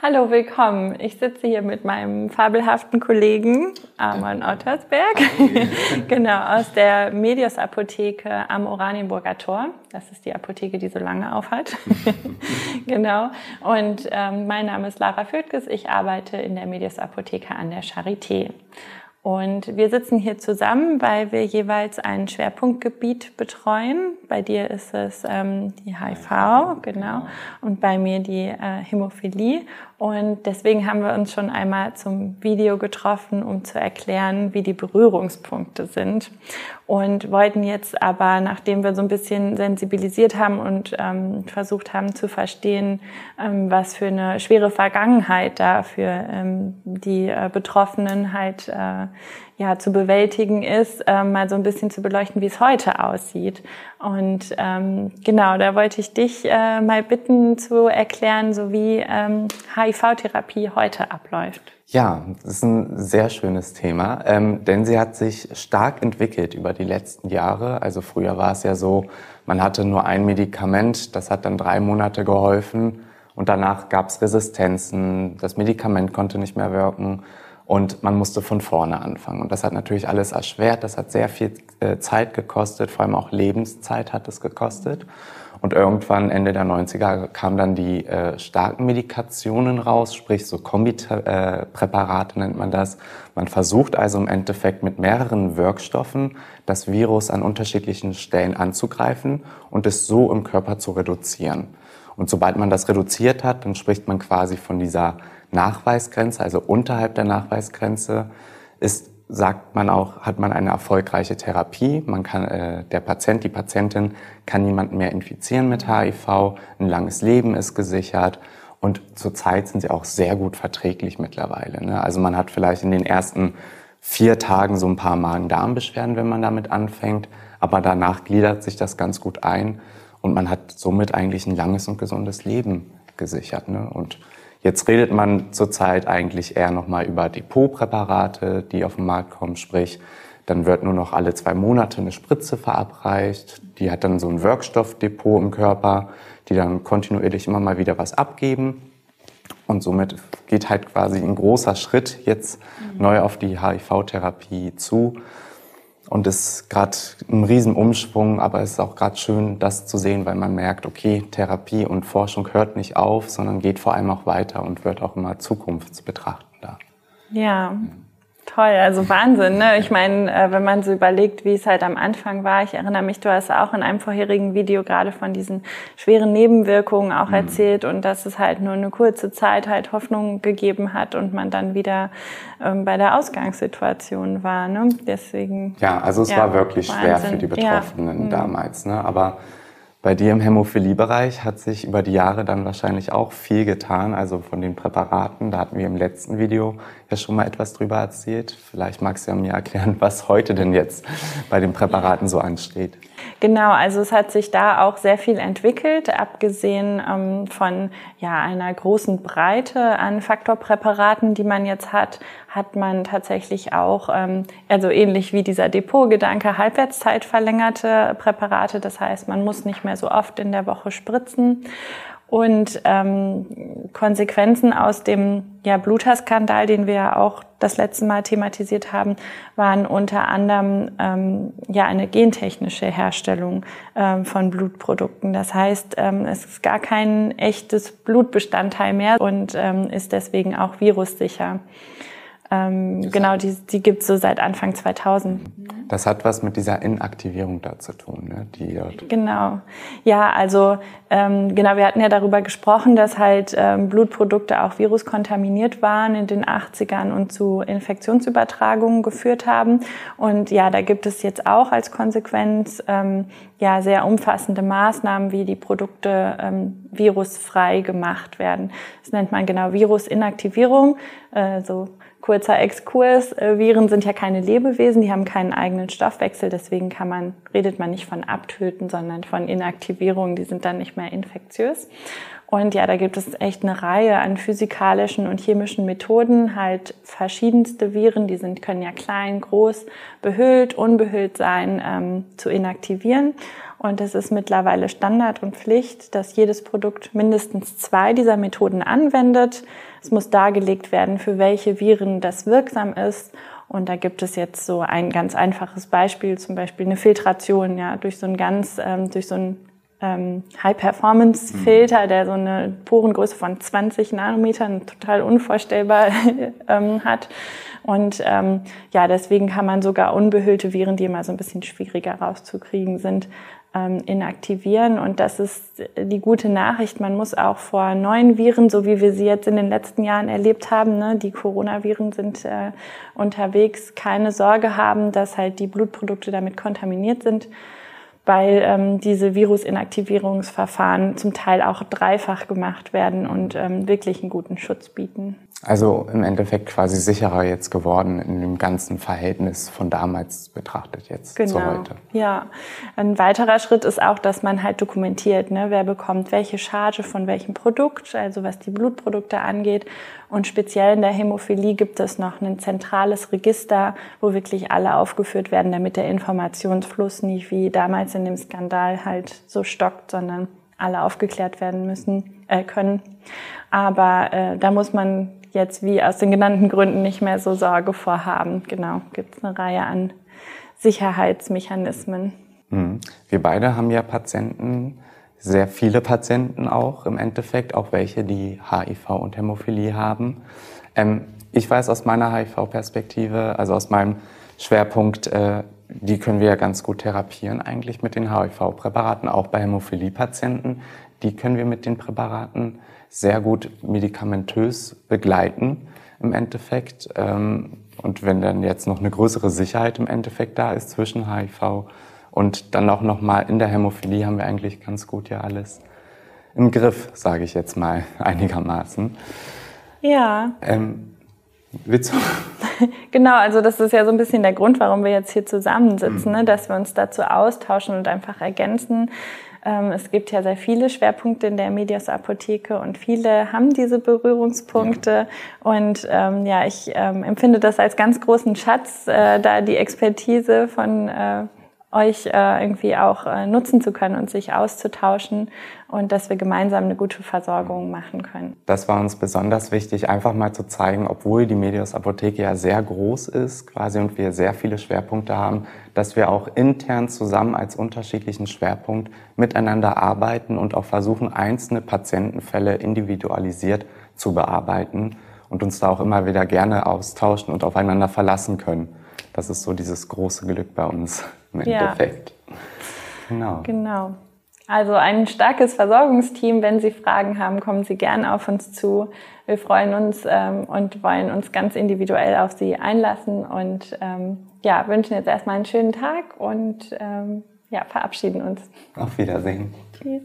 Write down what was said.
Hallo, willkommen. Ich sitze hier mit meinem fabelhaften Kollegen Arman Ottersberg, genau, aus der Medios Apotheke am Oranienburger Tor. Das ist die Apotheke, die so lange aufhat. genau. Und ähm, mein Name ist Lara Födges. Ich arbeite in der Medios Apotheke an der Charité. Und wir sitzen hier zusammen, weil wir jeweils ein Schwerpunktgebiet betreuen. Bei dir ist es ähm, die HIV, genau, und bei mir die äh, Hämophilie. Und deswegen haben wir uns schon einmal zum Video getroffen, um zu erklären, wie die Berührungspunkte sind. Und wollten jetzt aber, nachdem wir so ein bisschen sensibilisiert haben und ähm, versucht haben zu verstehen, ähm, was für eine schwere Vergangenheit da für ähm, die äh, Betroffenen halt äh, ja, zu bewältigen ist, ähm, mal so ein bisschen zu beleuchten, wie es heute aussieht. Und ähm, genau, da wollte ich dich äh, mal bitten zu erklären, so wie ähm, HIV-Therapie heute abläuft. Ja, das ist ein sehr schönes Thema, ähm, denn sie hat sich stark entwickelt über die letzten Jahre. Also früher war es ja so, man hatte nur ein Medikament, das hat dann drei Monate geholfen und danach gab es Resistenzen, das Medikament konnte nicht mehr wirken und man musste von vorne anfangen. Und das hat natürlich alles erschwert, das hat sehr viel äh, Zeit gekostet, vor allem auch Lebenszeit hat es gekostet. Und irgendwann Ende der 90er kamen dann die äh, starken Medikationen raus, sprich so Kombipräparate äh, nennt man das. Man versucht also im Endeffekt mit mehreren Wirkstoffen das Virus an unterschiedlichen Stellen anzugreifen und es so im Körper zu reduzieren. Und sobald man das reduziert hat, dann spricht man quasi von dieser Nachweisgrenze, also unterhalb der Nachweisgrenze, ist, sagt man auch, hat man eine erfolgreiche Therapie. Man kann, äh, der Patient, die Patientin kann niemanden mehr infizieren mit HIV. Ein langes Leben ist gesichert. Und zurzeit sind sie auch sehr gut verträglich mittlerweile. Ne? Also man hat vielleicht in den ersten vier Tagen so ein paar Magen-Darm-Beschwerden, wenn man damit anfängt. Aber danach gliedert sich das ganz gut ein und man hat somit eigentlich ein langes und gesundes Leben gesichert. Ne? Und Jetzt redet man zurzeit eigentlich eher nochmal über Depotpräparate, die auf den Markt kommen, sprich, dann wird nur noch alle zwei Monate eine Spritze verabreicht. Die hat dann so ein Wirkstoffdepot im Körper, die dann kontinuierlich immer mal wieder was abgeben. Und somit geht halt quasi ein großer Schritt jetzt mhm. neu auf die HIV-Therapie zu. Und es ist gerade ein Riesenumschwung, aber es ist auch gerade schön, das zu sehen, weil man merkt, okay, Therapie und Forschung hört nicht auf, sondern geht vor allem auch weiter und wird auch immer zukunftsbetrachtender. Ja. Toll, also Wahnsinn. Ne? Ich meine, äh, wenn man so überlegt, wie es halt am Anfang war, ich erinnere mich, du hast auch in einem vorherigen Video gerade von diesen schweren Nebenwirkungen auch mhm. erzählt und dass es halt nur eine kurze Zeit halt Hoffnung gegeben hat und man dann wieder ähm, bei der Ausgangssituation war. Ne? Deswegen. Ja, also es ja, war wirklich Wahnsinn. schwer für die Betroffenen ja. Mhm. damals. Ne? Aber bei dir im Hämophiliebereich hat sich über die Jahre dann wahrscheinlich auch viel getan, also von den Präparaten. Da hatten wir im letzten Video ja schon mal etwas drüber erzählt. Vielleicht magst du ja mir erklären, was heute denn jetzt bei den Präparaten so ansteht. Genau, also es hat sich da auch sehr viel entwickelt, abgesehen ähm, von ja einer großen Breite an Faktorpräparaten, die man jetzt hat, hat man tatsächlich auch, ähm, also ähnlich wie dieser Depotgedanke, Halbwertszeit verlängerte Präparate. Das heißt, man muss nicht mehr so oft in der Woche spritzen. Und ähm, Konsequenzen aus dem ja, Bluterskandal, den wir ja auch das letzte Mal thematisiert haben, waren unter anderem ähm, ja eine gentechnische Herstellung ähm, von Blutprodukten. Das heißt, ähm, es ist gar kein echtes Blutbestandteil mehr und ähm, ist deswegen auch virussicher. Ähm, genau, die, die gibt es so seit Anfang 2000. Das hat was mit dieser Inaktivierung da zu tun, ne? die. Genau. Ja, also ähm, genau, wir hatten ja darüber gesprochen, dass halt ähm, Blutprodukte auch viruskontaminiert waren in den 80ern und zu Infektionsübertragungen geführt haben. Und ja, da gibt es jetzt auch als Konsequenz ähm, ja sehr umfassende Maßnahmen, wie die Produkte ähm, virusfrei gemacht werden. Das nennt man genau Virusinaktivierung. Äh, so kurzer Exkurs. Äh, Viren sind ja keine Lebewesen, die haben keinen eigenen Stoffwechsel, deswegen kann man, redet man nicht von Abtöten, sondern von Inaktivierung, die sind dann nicht mehr infektiös. Und ja, da gibt es echt eine Reihe an physikalischen und chemischen Methoden, halt verschiedenste Viren, die sind, können ja klein, groß, behüllt, unbehüllt sein, ähm, zu inaktivieren. Und es ist mittlerweile Standard und Pflicht, dass jedes Produkt mindestens zwei dieser Methoden anwendet. Es muss dargelegt werden, für welche Viren das wirksam ist. Und da gibt es jetzt so ein ganz einfaches Beispiel, zum Beispiel eine Filtration, ja, durch so ein ganz, ähm, durch so ein ähm, High-Performance-Filter, der so eine Porengröße von 20 Nanometern total unvorstellbar ähm, hat. Und ähm, ja, deswegen kann man sogar unbehüllte Viren, die immer so ein bisschen schwieriger rauszukriegen sind, ähm, inaktivieren. Und das ist die gute Nachricht. Man muss auch vor neuen Viren, so wie wir sie jetzt in den letzten Jahren erlebt haben, ne, die Coronaviren sind äh, unterwegs, keine Sorge haben, dass halt die Blutprodukte damit kontaminiert sind weil ähm, diese Virusinaktivierungsverfahren zum Teil auch dreifach gemacht werden und ähm, wirklich einen guten Schutz bieten. Also im Endeffekt quasi sicherer jetzt geworden in dem ganzen Verhältnis von damals betrachtet jetzt genau. zu heute. Ja, ein weiterer Schritt ist auch, dass man halt dokumentiert, ne, wer bekommt welche Charge von welchem Produkt, also was die Blutprodukte angeht. Und speziell in der Hämophilie gibt es noch ein zentrales Register, wo wirklich alle aufgeführt werden, damit der Informationsfluss nicht wie damals in dem Skandal halt so stockt, sondern alle aufgeklärt werden müssen äh, können. Aber äh, da muss man jetzt wie aus den genannten Gründen nicht mehr so Sorge vorhaben. Genau, gibt es eine Reihe an Sicherheitsmechanismen. Mhm. Wir beide haben ja Patienten, sehr viele Patienten auch im Endeffekt, auch welche, die HIV und Hämophilie haben. Ähm, ich weiß aus meiner HIV-Perspektive, also aus meinem Schwerpunkt, äh, die können wir ja ganz gut therapieren eigentlich mit den HIV-Präparaten, auch bei Hämophilie-Patienten. Die können wir mit den Präparaten sehr gut medikamentös begleiten im Endeffekt. Ähm, und wenn dann jetzt noch eine größere Sicherheit im Endeffekt da ist zwischen HIV und dann auch noch mal in der Hämophilie haben wir eigentlich ganz gut ja alles im Griff, sage ich jetzt mal einigermaßen. Ja. Ähm, willst du? genau, also das ist ja so ein bisschen der Grund, warum wir jetzt hier zusammensitzen, mhm. ne? dass wir uns dazu austauschen und einfach ergänzen. Ähm, es gibt ja sehr viele Schwerpunkte in der Medias Apotheke und viele haben diese Berührungspunkte. Ja. Und ähm, ja, ich ähm, empfinde das als ganz großen Schatz, äh, da die Expertise von äh, euch äh, irgendwie auch äh, nutzen zu können und sich auszutauschen und dass wir gemeinsam eine gute Versorgung machen können. Das war uns besonders wichtig, einfach mal zu zeigen, obwohl die Medios Apotheke ja sehr groß ist quasi und wir sehr viele Schwerpunkte haben, dass wir auch intern zusammen als unterschiedlichen Schwerpunkt miteinander arbeiten und auch versuchen, einzelne Patientenfälle individualisiert zu bearbeiten und uns da auch immer wieder gerne austauschen und aufeinander verlassen können. Das ist so dieses große Glück bei uns im Endeffekt. Ja. Genau. Genau. Also ein starkes Versorgungsteam. Wenn Sie Fragen haben, kommen Sie gerne auf uns zu. Wir freuen uns ähm, und wollen uns ganz individuell auf Sie einlassen und ähm, ja, wünschen jetzt erstmal einen schönen Tag und ähm, ja, verabschieden uns. Auf Wiedersehen. Tschüss.